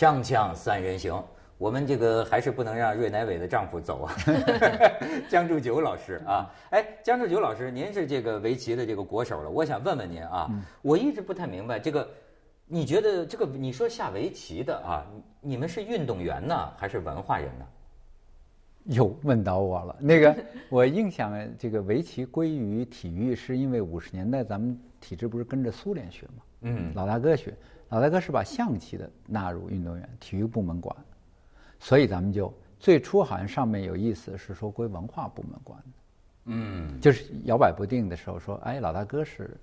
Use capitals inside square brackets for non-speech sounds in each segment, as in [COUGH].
锵锵三人行，我们这个还是不能让芮乃伟的丈夫走啊，[LAUGHS] 江祝九老师啊，哎，江祝九老师，您是这个围棋的这个国手了，我想问问您啊，我一直不太明白这个，你觉得这个你说下围棋的啊，你们是运动员呢，还是文化人呢？又问到我了，那个 [LAUGHS] 我印象这个围棋归于体育，是因为五十年代咱们体制不是跟着苏联学吗？嗯，老大哥学。老大哥是把象棋的纳入运动员，体育部门管，所以咱们就最初好像上面有意思是说归文化部门管，嗯，就是摇摆不定的时候说，哎，老大哥是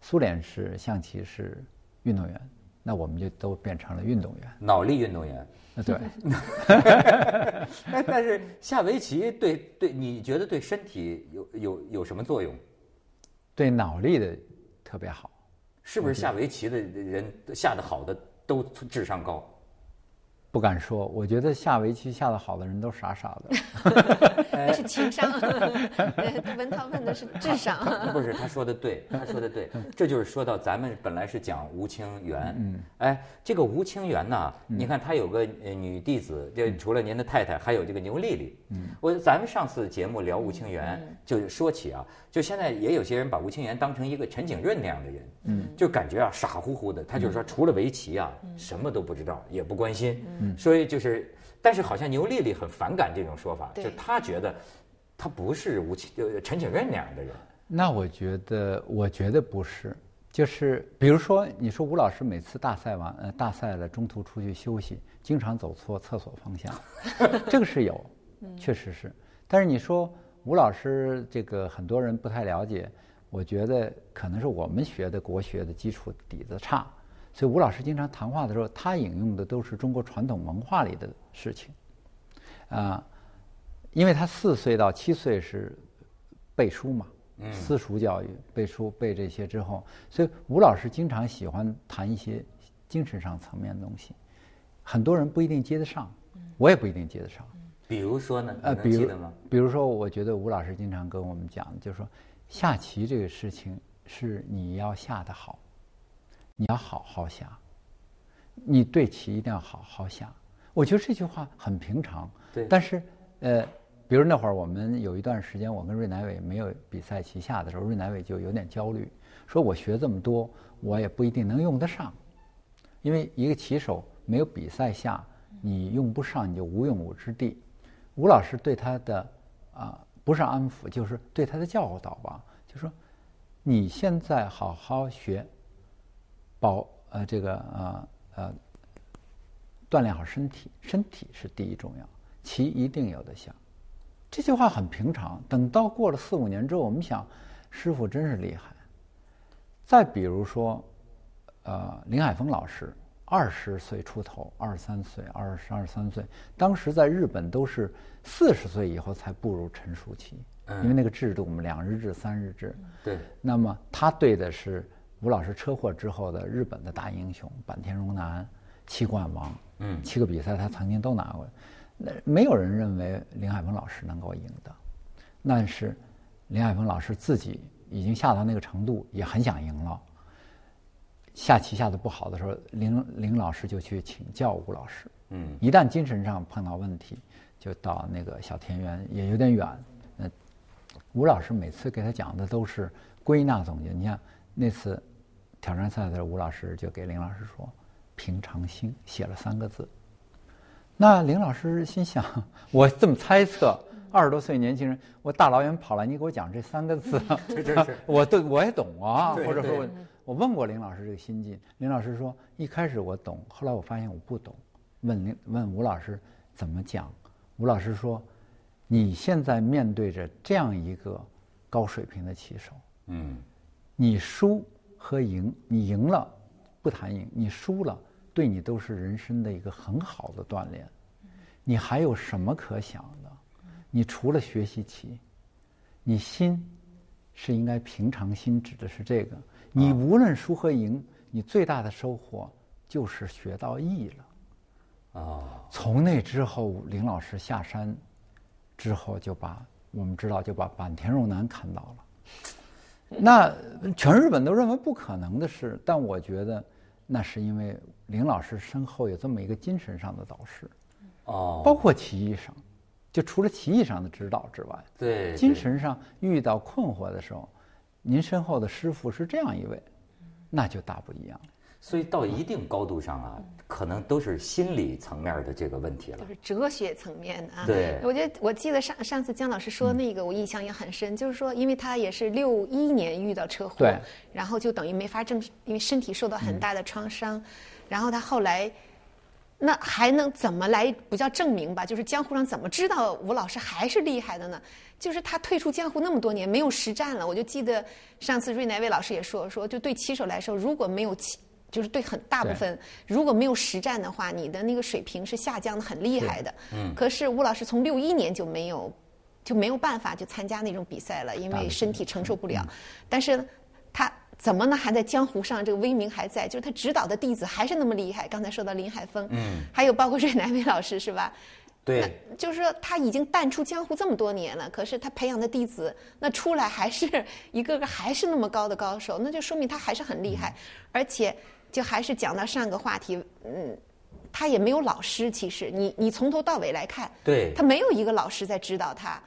苏联是象棋是运动员，那我们就都变成了运动员，脑力运动员，啊对，但是下围棋对对，你觉得对身体有有有什么作用？对脑力的特别好。是不是下围棋的人下的好的都智商高？不敢说，我觉得下围棋下的好的人都傻傻的。[LAUGHS] 那 [LAUGHS] 是情商。[LAUGHS] 文涛问的是智商。[LAUGHS] 不是，他说的对，他说的对，这就是说到咱们本来是讲吴清源。嗯。哎，这个吴清源呢，你看他有个女弟子，就除了您的太太，还有这个牛丽丽。嗯。我咱们上次节目聊吴清源，就说起啊，就现在也有些人把吴清源当成一个陈景润那样的人。嗯。就感觉啊，傻乎乎的。他就是说，除了围棋啊，什么都不知道，也不关心。嗯。所以就是，但是好像牛丽丽很反感这种说法，就她觉得，她不是吴清呃陈景润那样的人。那我觉得，我觉得不是，就是比如说，你说吴老师每次大赛完呃大赛了，中途出去休息，经常走错厕所方向，[LAUGHS] 这个是有，确实是。但是你说吴老师这个很多人不太了解，我觉得可能是我们学的国学的基础底子差。所以吴老师经常谈话的时候，他引用的都是中国传统文化里的事情，啊，因为他四岁到七岁是背书嘛，私塾教育背书背这些之后，所以吴老师经常喜欢谈一些精神上层面的东西，很多人不一定接得上，我也不一定接得上。比如说呢？呃，比如比如说，我觉得吴老师经常跟我们讲，就是说下棋这个事情是你要下得好。你要好好想，你对棋一定要好好想。我觉得这句话很平常，对。但是，呃，比如那会儿我们有一段时间，我跟芮乃伟没有比赛棋下的时候，芮乃伟就有点焦虑，说我学这么多，我也不一定能用得上，因为一个棋手没有比赛下，你用不上，你就无用武之地。吴老师对他的啊，不是安抚，就是对他的教导吧，就说你现在好好学。保呃这个呃呃锻炼好身体，身体是第一重要，棋一定有的下。这句话很平常。等到过了四五年之后，我们想，师傅真是厉害。再比如说，呃，林海峰老师二十岁出头，二十三岁、二十二三岁，当时在日本都是四十岁以后才步入成熟期，因为那个制度，我们两日制、三日制。对。那么他对的是。吴老师车祸之后的日本的大英雄坂田荣男，七冠王，嗯，七个比赛他曾经都拿过，那没有人认为林海峰老师能够赢的，那是林海峰老师自己已经下到那个程度，也很想赢了。下棋下的不好的时候，林林老师就去请教吴老师，嗯，一旦精神上碰到问题，就到那个小田园，也有点远。那吴老师每次给他讲的都是归纳总结，你看。那次挑战赛的时候，吴老师就给林老师说：“平常心”，写了三个字。那林老师心想：“ [LAUGHS] 我这么猜测，二十多岁年轻人，我大老远跑来，你给我讲这三个字，[LAUGHS] 我对我也懂啊。或者说，我问过林老师这个心境，林老师说：一开始我懂，后来我发现我不懂。问林问吴老师怎么讲？吴老师说：你现在面对着这样一个高水平的棋手，嗯。”你输和赢，你赢了不谈赢，你输了对你都是人生的一个很好的锻炼。你还有什么可想的？你除了学习棋，你心是应该平常心，指的是这个。你无论输和赢，你最大的收获就是学到艺了。啊！从那之后，林老师下山之后，就把我们知道，就把坂田荣男看到了。[LAUGHS] 那全日本都认为不可能的事，但我觉得那是因为林老师身后有这么一个精神上的导师，哦，包括棋艺上，就除了棋艺上的指导之外，对，精神上遇到困惑的时候，您身后的师傅是这样一位，那就大不一样。所以到一定高度上啊，可能都是心理层面的这个问题了就。是哲学层面的啊。对我觉得我记得上上次姜老师说那个，我印象也很深，就是说，因为他也是六一年遇到车祸，然后就等于没法正，因为身体受到很大的创伤，然后他后来。那还能怎么来不叫证明吧？就是江湖上怎么知道吴老师还是厉害的呢？就是他退出江湖那么多年没有实战了。我就记得上次瑞乃威老师也说说，就对棋手来说，如果没有棋，就是对很大部分如果没有实战的话，你的那个水平是下降的很厉害的。嗯。可是吴老师从六一年就没有就没有办法就参加那种比赛了，因为身体承受不了。但是他怎么呢？还在江湖上，这个威名还在，就是他指导的弟子还是那么厉害。刚才说到林海峰，嗯，[LAUGHS] 还有包括瑞乃伟老师是吧？对，就是说他已经淡出江湖这么多年了，可是他培养的弟子那出来还是 [LAUGHS] 一个个还是那么高的高手，那就说明他还是很厉害，而且就还是讲到上个话题，嗯，他也没有老师，其实你你从头到尾来看，对他没有一个老师在指导他，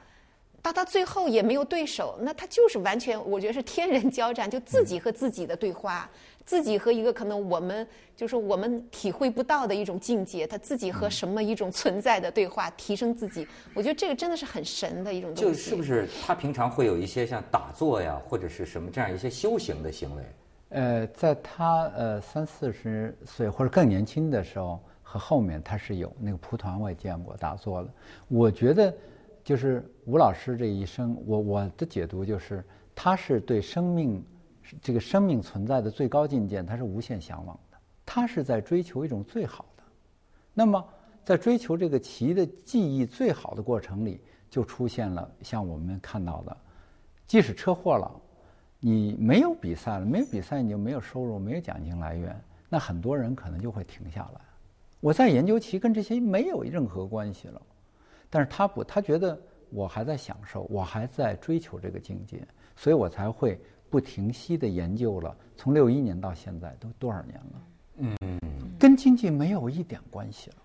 到他最后也没有对手，那他就是完全我觉得是天人交战，就自己和自己的对话，自己和一个可能我们就是我们体会不到的一种境界，他自己和什么一种存在的对话，提升自己，我觉得这个真的是很神的一种东西。就是不是他平常会有一些像打坐呀，或者是什么这样一些修行的行为？呃，在他呃三四十岁或者更年轻的时候和后面，他是有那个蒲团，我也见过打坐的。我觉得，就是吴老师这一生，我我的解读就是，他是对生命这个生命存在的最高境界，他是无限向往的。他是在追求一种最好的。那么，在追求这个棋的技艺最好的过程里，就出现了像我们看到的，即使车祸了。你没有比赛了，没有比赛你就没有收入，没有奖金来源，那很多人可能就会停下来。我在研究棋跟这些没有任何关系了，但是他不，他觉得我还在享受，我还在追求这个境界，所以我才会不停息的研究了。从六一年到现在都多少年了？嗯，跟经济没有一点关系了。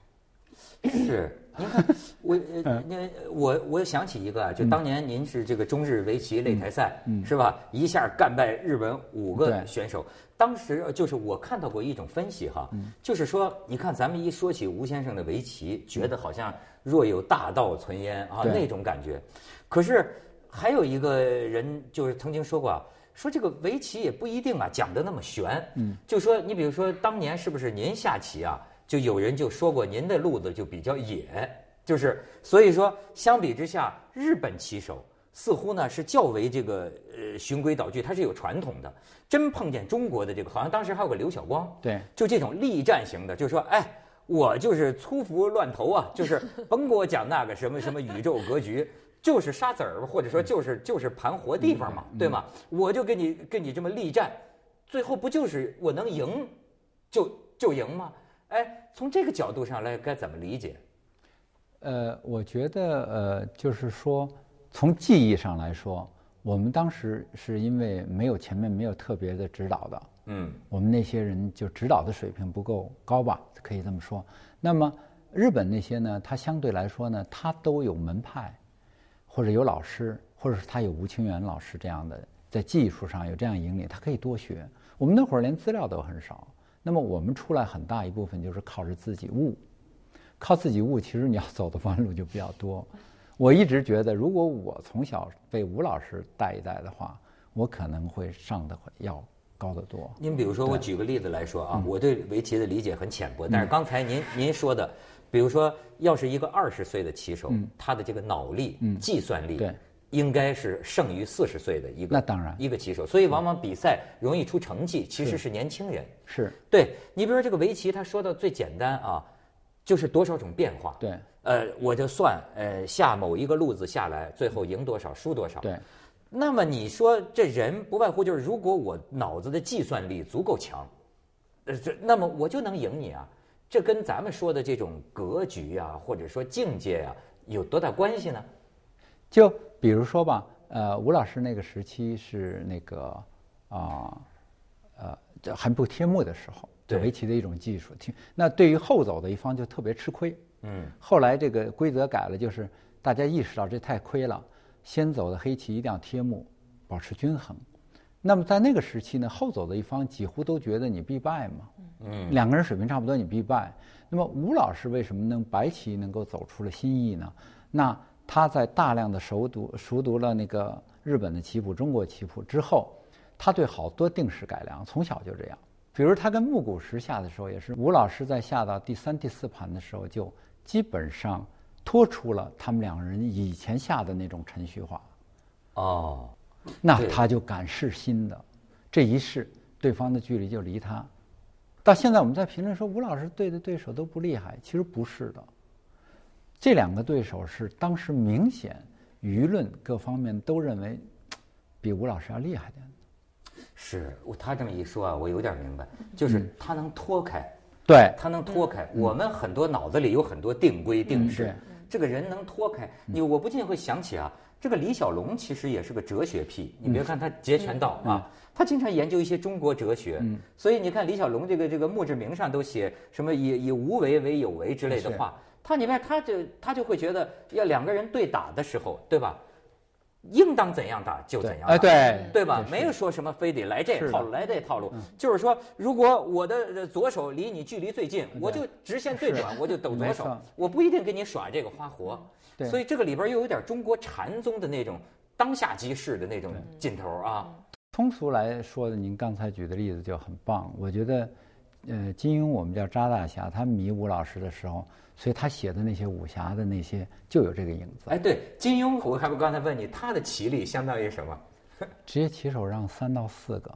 是，您看我呃，那我我想起一个啊，就当年您是这个中日围棋擂台赛，是吧？一下干败日本五个选手。当时就是我看到过一种分析哈，就是说，你看咱们一说起吴先生的围棋，觉得好像若有大道存焉啊那种感觉。可是还有一个人就是曾经说过啊，说这个围棋也不一定啊讲的那么玄，嗯，就说你比如说当年是不是您下棋啊，就有人就说过您的路子就比较野，就是所以说相比之下，日本棋手似乎呢是较为这个呃循规蹈矩，它是有传统的。真碰见中国的这个，好像当时还有个刘晓光，对，就这种力战型的，就是说，哎，我就是粗服乱投啊，[LAUGHS] 就是甭给我讲那个什么什么宇宙格局，就是沙子儿，或者说就是就是盘活地方嘛，对吗？我就跟你跟你这么力战，最后不就是我能赢，就就赢吗？哎，从这个角度上来，该怎么理解？呃，我觉得呃，就是说，从技艺上来说，我们当时是因为没有前面没有特别的指导的，嗯，我们那些人就指导的水平不够高吧，可以这么说。那么日本那些呢，他相对来说呢，他都有门派，或者有老师，或者是他有吴清源老师这样的，在技术上有这样引领，他可以多学。我们那会儿连资料都很少，那么我们出来很大一部分就是靠着自己悟。靠自己悟，其实你要走的弯路就比较多。我一直觉得，如果我从小被吴老师带一带的话，我可能会上的要高得多。您比如说，我举个例子来说啊，嗯我对围棋的理解很浅薄，但是刚才您您说的，比如说，要是一个二十岁的棋手，他的这个脑力、计算力，嗯对，应该是胜于四十岁的一个那当然一个棋手，所以往往比赛容易出成绩，其实是年轻人。是对你比如说这个围棋，他说的最简单啊，就是多少种变化。对，呃，我就算呃下某一个路子下来，最后赢多少输多少。对，那么你说这人不外乎就是，如果我脑子的计算力足够强，呃，这那么我就能赢你啊。这跟咱们说的这种格局啊，或者说境界啊，有多大关系呢？就比如说吧，呃，吴老师那个时期是那个啊呃这还不贴幕的时候，围棋的一种技术。听那对于后走的一方就特别吃亏。嗯，后来这个规则改了，就是大家意识到这太亏了，先走的黑棋一定要贴目，保持均衡。那么在那个时期呢，后走的一方几乎都觉得你必败嘛。嗯，两个人水平差不多，你必败。那么吴老师为什么能白棋能够走出了新意呢？那他在大量的熟读熟读了那个日本的棋谱、中国棋谱之后，他对好多定式改良，从小就这样。比如他跟木谷实下的时候，也是吴老师在下到第三、第四盘的时候，就基本上脱出了他们两个人以前下的那种程序化。哦。那他就敢试新的，这一试，对方的距离就离他。到现在我们在评论说吴老师对的对手都不厉害，其实不是的。这两个对手是当时明显舆论各方面都认为比吴老师要厉害点。是，他这么一说啊，我有点明白，就是他能脱开，对。他能脱开。我们很多脑子里有很多定规定式，这个人能脱开，你我不禁会想起啊。这个李小龙其实也是个哲学癖，你别看他截拳道啊，他经常研究一些中国哲学，所以你看李小龙这个这个墓志铭上都写什么以以无为为有为之类的话，他你看他就他就会觉得要两个人对打的时候，对吧？应当怎样打就怎样，哎，对，对吧？没有说什么非得来这套路，来这套路，就是说，如果我的左手离你距离最近，我就直线最短，我就抖左手，我不一定给你耍这个花活。所以这个里边又有点中国禅宗的那种当下即事的那种劲头啊。通俗来说的，您刚才举的例子就很棒。我觉得，呃，金庸我们叫扎大侠，他迷吴老师的时候，所以他写的那些武侠的那些就有这个影子。哎，对，金庸，我还不刚才问你，他的棋力相当于什么？[LAUGHS] 职业棋手让三到四个。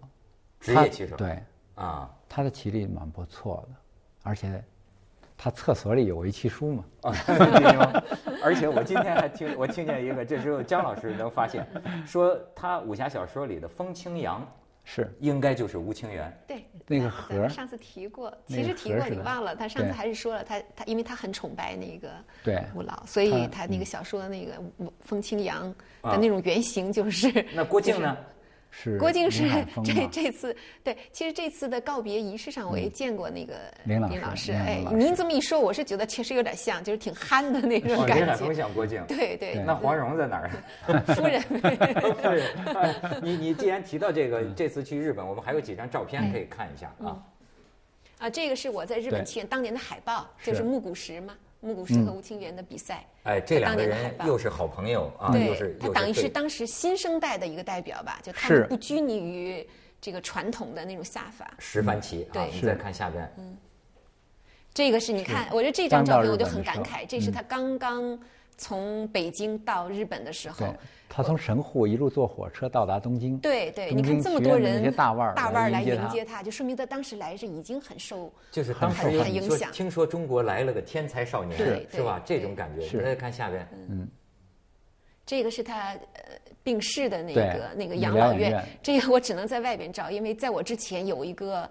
职业棋手。对。啊，他的棋力蛮不错的，而且。他厕所里有围棋书嘛？[LAUGHS] 啊，而且我今天还听我听见一个，这时候姜老师能发现，说他武侠小说里的风清扬是应该就是吴清源。对，那个盒上次提过，其实提过你忘了，他上次还是说了他他，因为他很崇拜那个对吴老，所以他那个小说的那个风清扬的那种原型就是那郭靖呢？是郭靖是这这次对，其实这次的告别仪式上，我也见过那个林老师。哎，您这么一说，我是觉得确实有点像，就是挺憨的那种感觉。林海峰像郭靖。对对。那黄蓉在哪儿？[LAUGHS] [LAUGHS] 夫人。夫人。你你既然提到这个，这次去日本，我们还有几张照片可以看一下啊。啊，这个是我在日本签当年的海报，就是木谷实嘛。木谷实和吴清源的比赛，哎，这两个人又是好朋友啊，又是他等于是当时新生代的一个代表吧，就他们不拘泥于这个传统的那种下法。石番棋啊，你再看下边，嗯，这个是你看，我觉得这张照片我就很感慨，这是他刚刚从北京到日本的时候。他从神户一路坐火车到达东京。对对，你看这么多人，大腕儿大腕儿来迎接他，就说明他当时来是已经很受，就是当时很影响。听说中国来了个天才少年，是是吧？这种感觉。是再看下边，嗯，这个是他呃病逝的那个那个养老院。这个我只能在外边照，因为在我之前有一个，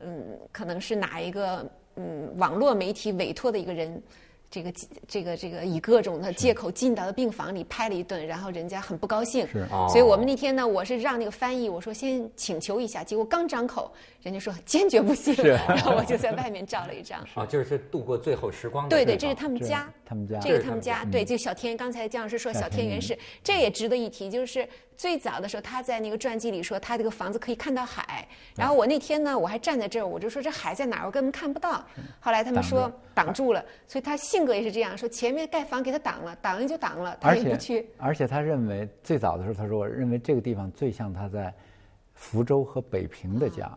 嗯，可能是哪一个嗯网络媒体委托的一个人。这个这个这个以各种的借口进到了病房里拍了一顿，然后人家很不高兴，是所以我们那天呢，我是让那个翻译，我说先请求一下，结果刚张口，人家说坚决不行，[LAUGHS] 然后我就在外面照了一张。啊，就是度过最后时光。对对，这是他们家，他们家，这个他们家，对，就小天，刚才姜老师说小天元是，这也值得一提，就是。最早的时候，他在那个传记里说，他这个房子可以看到海。然后我那天呢，我还站在这儿，我就说这海在哪儿？我根本看不到。后来他们说挡住了，所以他性格也是这样，说前面盖房给他挡了，挡了就挡了，他也不去。而且他认为最早的时候，他说我认为这个地方最像他在福州和北平的家，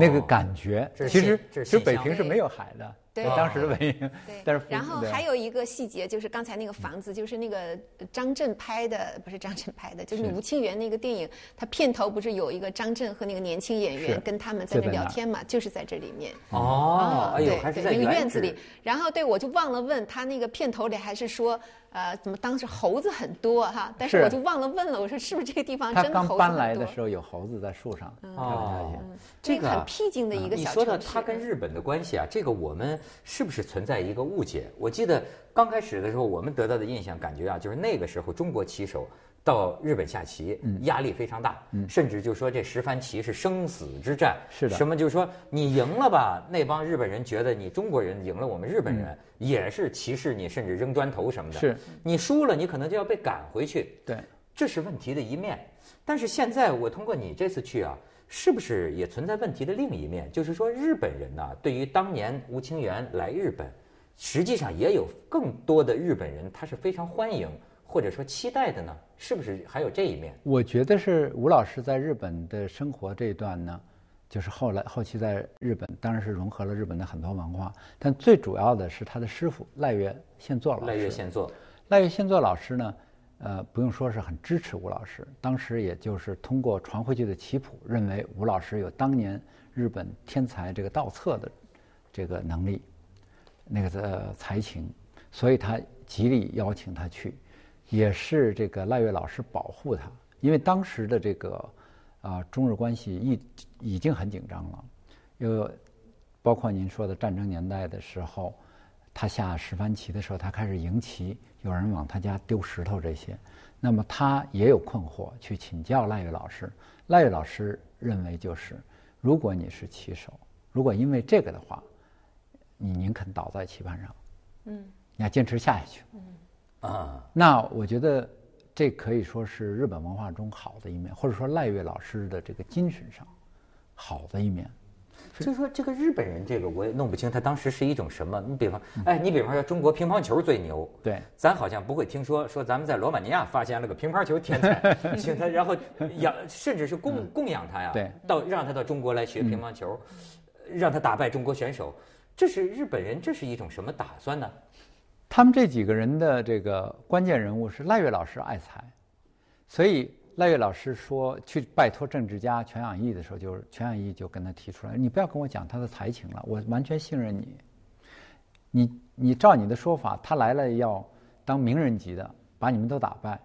那个感觉。其实其实北平是没有海的。对当时的文明，但是然后还有一个细节，就是刚才那个房子，就是那个张震拍的，不是张震拍的，就是吴清源那个电影，他片头不是有一个张震和那个年轻演员跟他们在那聊天嘛，就是在这里面。哦，哎呦，还是在那个院子里。然后对我就忘了问他那个片头里还是说。呃，怎么当时猴子很多哈？但是我就忘了问了，我说是不是这个地方真的猴子很多？他刚搬来的时候有猴子在树上。哦，这个很僻静的一个小城市。你说的他跟日本的关系啊，这个我们是不是存在一个误解？我记得刚开始的时候，我们得到的印象感觉啊，就是那个时候中国棋手到日本下棋，压力非常大，甚至就说这十番棋是生死之战。是的。什么就是说你赢了吧，那帮日本人觉得你中国人赢了我们日本人，也是歧视你，甚至扔砖头什么的。是。你输了，你可能就要被赶回去。对。这是问题的一面。但是现在我通过你这次去啊。是不是也存在问题的另一面？就是说，日本人呢，对于当年吴清源来日本，实际上也有更多的日本人，他是非常欢迎或者说期待的呢？是不是还有这一面？我觉得是吴老师在日本的生活这一段呢，就是后来后期在日本，当然是融合了日本的很多文化，但最主要的是他的师傅赖月宪作老师。赖月宪作，赖月宪作老师呢？呃，不用说是很支持吴老师，当时也就是通过传回去的棋谱，认为吴老师有当年日本天才这个盗策的这个能力，那个的才情，所以他极力邀请他去，也是这个赖月老师保护他，因为当时的这个啊中日关系已已经很紧张了，又包括您说的战争年代的时候。他下十番棋的时候，他开始赢棋，有人往他家丢石头这些，那么他也有困惑，去请教赖月老师。赖月老师认为，就是如果你是棋手，如果因为这个的话，你宁肯倒在棋盘上，嗯，你要坚持下去，嗯，啊，那我觉得这可以说是日本文化中好的一面，或者说赖月老师的这个精神上好的一面。就是说，这个日本人，这个我也弄不清，他当时是一种什么？你比方，哎，你比方说中国乒乓球最牛，对，咱好像不会听说说咱们在罗马尼亚发现了个乒乓球天才，[LAUGHS] 请他，然后养，甚至是供供养他呀，对，到让他到中国来学乒乓球，让他打败中国选手，这是日本人，这是一种什么打算呢？他们这几个人的这个关键人物是赖月老师爱才，所以。赖月老师说去拜托政治家全养义的时候，就是全养义就跟他提出来：“你不要跟我讲他的才情了，我完全信任你。你你照你的说法，他来了要当名人级的，把你们都打败，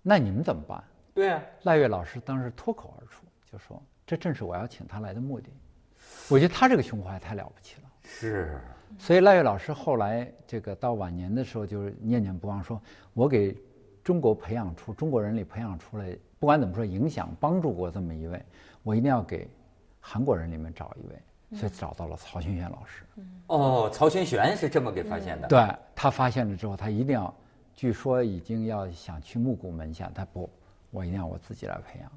那你们怎么办？”对啊，赖月老师当时脱口而出就说：“这正是我要请他来的目的。”我觉得他这个胸怀太了不起了。是。所以赖月老师后来这个到晚年的时候，就是念念不忘说：“我给。”中国培养出中国人里培养出来，不管怎么说，影响帮助过这么一位，我一定要给韩国人里面找一位，所以找到了曹勋玄老师。哦，曹勋玄是这么给发现的。对他发现了之后，他一定要，据说已经要想去木谷门下，他不，我一定要我自己来培养。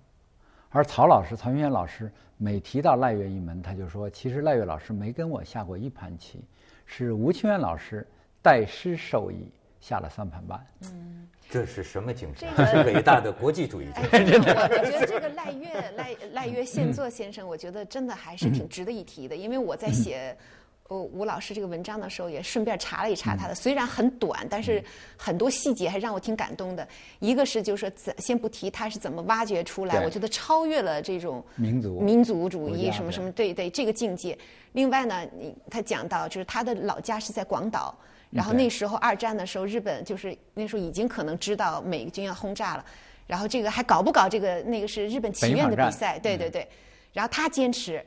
而曹老师，曹勋玄老师每提到赖月一门，他就说，其实赖月老师没跟我下过一盘棋，是吴清源老师代师授意下了三盘半。嗯。这是什么精神？这是伟大的国际主义精神。[LAUGHS] 我我觉得这个赖月赖赖月宪作先生，我觉得真的还是挺值得一提的。因为我在写呃吴老师这个文章的时候，也顺便查了一查他的，虽然很短，但是很多细节还让我挺感动的。一个是就是说，先不提他是怎么挖掘出来，我觉得超越了这种民族民族主义什么什么，对对这个境界。另外呢，你他讲到就是他的老家是在广岛。然后那时候二战的时候，日本就是那时候已经可能知道美军要轰炸了，然后这个还搞不搞这个那个是日本祈愿的比赛，对对对，然后他坚持，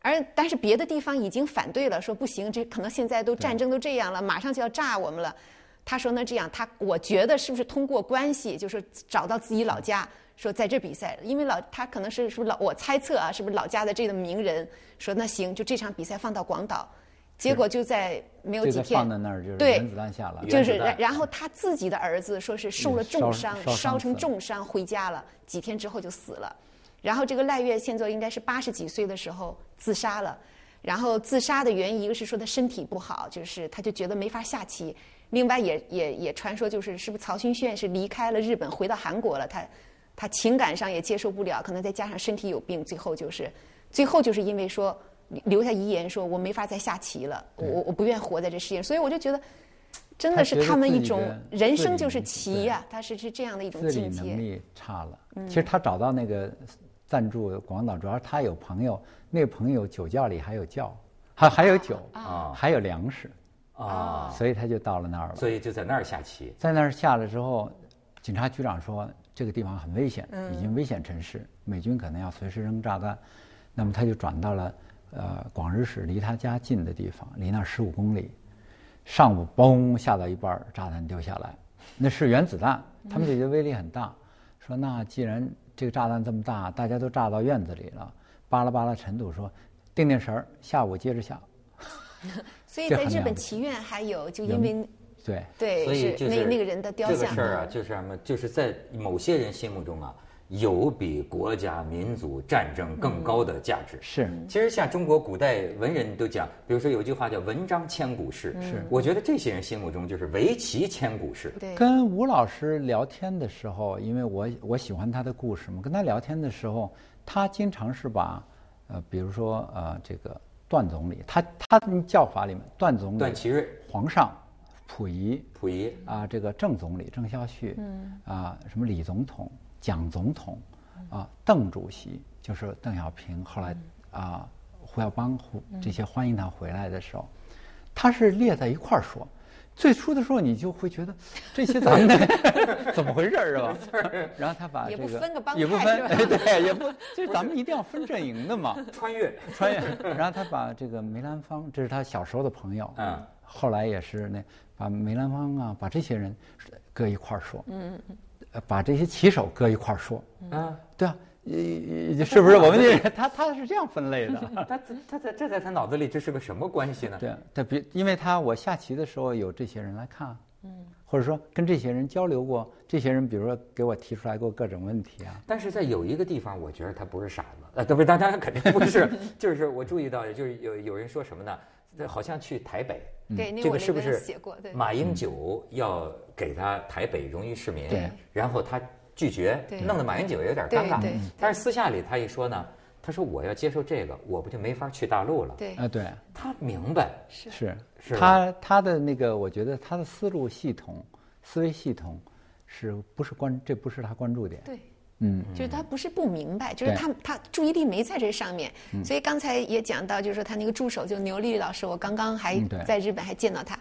而但是别的地方已经反对了，说不行，这可能现在都战争都这样了，马上就要炸我们了。他说那这样，他我觉得是不是通过关系，就是找到自己老家，说在这比赛，因为老他可能是是不是老我猜测啊，是不是老家的这个名人说那行，就这场比赛放到广岛。结果就在没有几天，对，原子弹下了，就是然然后他自己的儿子说是受了重伤，烧成重伤回家了，几天之后就死了。然后这个赖月现在应该是八十几岁的时候自杀了。然后自杀的原因，一个是说他身体不好，就是他就觉得没法下棋。另外也也也传说就是是不是曹勋炫是离开了日本回到韩国了，他他情感上也接受不了，可能再加上身体有病，最后就是最后就是因为说。留下遗言说：“我没法再下棋了，我我不愿活在这世界。”所以我就觉得，真的是他们一种人生就是棋呀，他是是这样的一种境界。能力差了。其实他找到那个赞助广岛，主要他有朋友，那个朋友酒窖里还有窖，还还有酒啊，还有粮食啊，所以他就到了那儿了。所以就在那儿下棋。在那儿下了之后，警察局长说这个地方很危险，已经危险城市，美军可能要随时扔炸弹，那么他就转到了。呃，广日市离他家近的地方，离那十五公里。上午嘣下到一半，炸弹掉下来，那是原子弹，他们就觉得威力很大。说那既然这个炸弹这么大，大家都炸到院子里了，巴拉巴拉尘土，说定定神儿，下午接着下。[LAUGHS] 所以在日本祈愿还有，就因为对对，所以就是那那个人的雕像。这个事儿啊，就是什么？就是在某些人心目中啊，有比国家、民族、战争更高的价值。是，其实像中国古代文人都讲，比如说有句话叫“文章千古事”。是，我觉得这些人心目中就是围棋千古事。对。跟吴老师聊天的时候，因为我我喜欢他的故事嘛，跟他聊天的时候，他经常是把呃，比如说呃，这个。段总理，他他叫法里面，段总理、段祺瑞、皇上、溥仪、溥仪啊，这个郑总理、郑孝胥，嗯，啊，什么李总统、蒋总统，啊，邓主席，就是邓小平，后来啊，胡耀邦胡这些欢迎他回来的时候，他是列在一块儿说。最初的时候，你就会觉得这些咱们 [LAUGHS] 怎么回事儿是吧？然后他把这个也不分 [LAUGHS] 对，也不 [LAUGHS] 就是咱们一定要分阵营的嘛。穿越，穿越。然后他把这个梅兰芳，这是他小时候的朋友，嗯，后来也是那把梅兰芳啊，把这些人搁一块儿说，嗯嗯嗯，把这些棋手搁一块儿说，嗯，对啊。呃，是不是我们这他他是这样分类的？[LAUGHS] 他他在这在他脑子里这是个什么关系呢？对，他比因为他我下棋的时候有这些人来看，嗯，或者说跟这些人交流过，这些人比如说给我提出来过各种问题啊。但是在有一个地方，我觉得他不是傻子，呃，不是，当然肯定不是，[LAUGHS] 就是我注意到，就是有有人说什么呢？好像去台北，对，这个是不是写过？对，马英九要给他台北荣誉市民，对，然后他。拒绝，弄得马英九有点尴尬。但是私下里他一说呢，他说我要接受这个，我不就没法去大陆了？对，啊，对，他明白，是是，他他的那个，我觉得他的思路系统、思维系统，是不是关？这不是他关注点。对，嗯，就是他不是不明白，就是他他注意力没在这上面。所以刚才也讲到，就是说他那个助手就牛丽老师，我刚刚还在日本还见到他。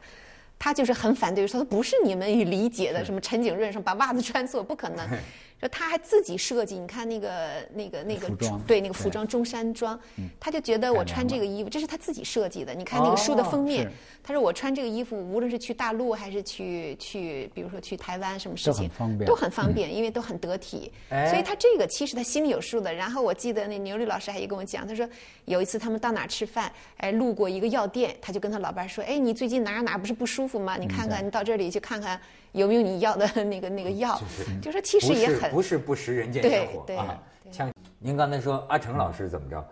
他就是很反对，说他不是你们理解的什么陈景润，什么把袜子穿错，不可能。[LAUGHS] 说他还自己设计，你看那个那个那个对那个服装中山装，他就觉得我穿这个衣服，这是他自己设计的。你看那个书的封面，他说我穿这个衣服，无论是去大陆还是去去，比如说去台湾，什么事情都很方便，因为都很得体。所以他这个其实他心里有数的。然后我记得那牛莉老师还跟我讲，他说有一次他们到哪吃饭，哎，路过一个药店，他就跟他老伴说，哎，你最近哪哪不是不舒服吗？你看看，你到这里去看看。有没有你要的 [LAUGHS] 那个那个药？就是其实也很不是不食人间烟火啊。像您刚才说阿成老师怎么着？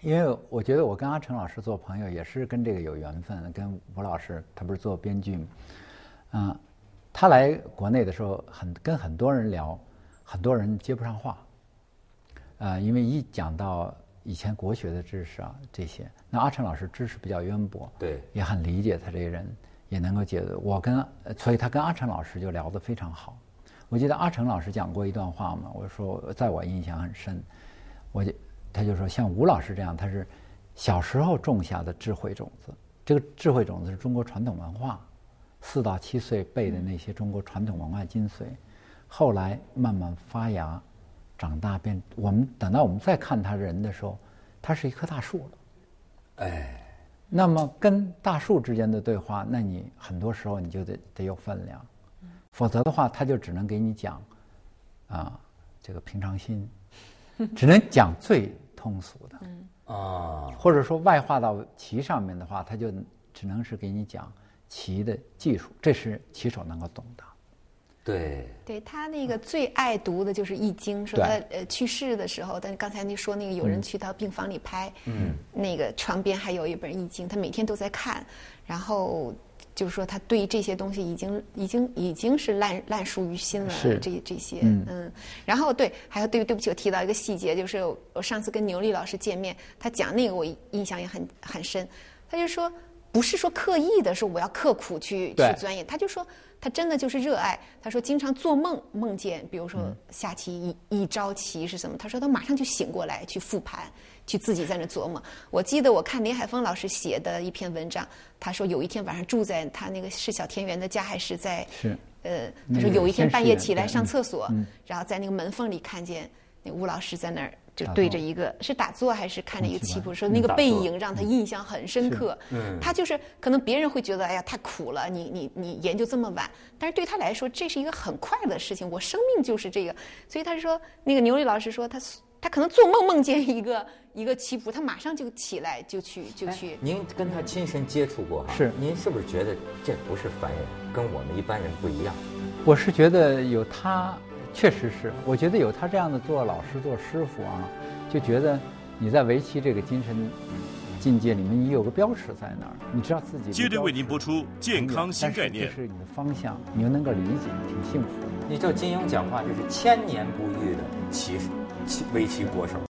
因为我觉得我跟阿成老师做朋友也是跟这个有缘分。跟吴老师，他不是做编剧吗？嗯，他来国内的时候，很跟很多人聊，很多人接不上话。呃，因为一讲到以前国学的知识啊这些，那阿成老师知识比较渊博，对，也很理解他这个人。也能够解，我跟所以他跟阿成老师就聊得非常好。我记得阿成老师讲过一段话嘛，我说在我印象很深，我就他就说像吴老师这样，他是小时候种下的智慧种子，这个智慧种子是中国传统文化，四到七岁背的那些中国传统文化精髓，后来慢慢发芽，长大变，我们等到我们再看他人的时候，他是一棵大树了，哎。那么跟大树之间的对话，那你很多时候你就得得有分量，否则的话，他就只能给你讲，啊，这个平常心，[LAUGHS] 只能讲最通俗的，啊，或者说外化到棋上面的话，他就只能是给你讲棋的技术，这是棋手能够懂的。对，对他那个最爱读的就是《易经》，说他呃去世的时候，但刚才你说那个有人去到病房里拍，嗯，那个床边还有一本《易经》，他每天都在看，然后就是说他对这些东西已经已经已经是烂烂熟于心了，这这些，嗯，然后对，还有对对不起，我提到一个细节，就是我上次跟牛丽老师见面，他讲那个我印象也很很深，他就说不是说刻意的说我要刻苦去去钻研，他就说。他真的就是热爱。他说经常做梦梦见，比如说下棋一一招棋是什么？他说他马上就醒过来去复盘，去自己在那琢磨。我记得我看林海峰老师写的一篇文章，他说有一天晚上住在他那个是小田园的家，还是在是呃，他说有一天半夜起来上厕所，然后在那个门缝里看见那吴老师在那儿就对着一个是打坐还是看着一个棋谱，说那个背影让他印象很深刻。嗯，他就是可能别人会觉得哎呀太苦了，你你你研究这么晚，但是对他来说这是一个很快乐的事情。我生命就是这个，所以他说那个牛丽老师说他他可能做梦梦见一个一个棋谱，他马上就起来就去就去。您跟他亲身接触过哈？是，您是不是觉得这不是凡人，跟我们一般人不一样？我是觉得有他。确实是，我觉得有他这样的做老师、做师傅啊，就觉得你在围棋这个精神境界里面，你有个标尺在那儿，你知道自己。接着为您播出健康新概念，这是你的方向，你又能够理解，挺幸福。你知道金庸讲话就是千年不遇的棋棋围棋国手。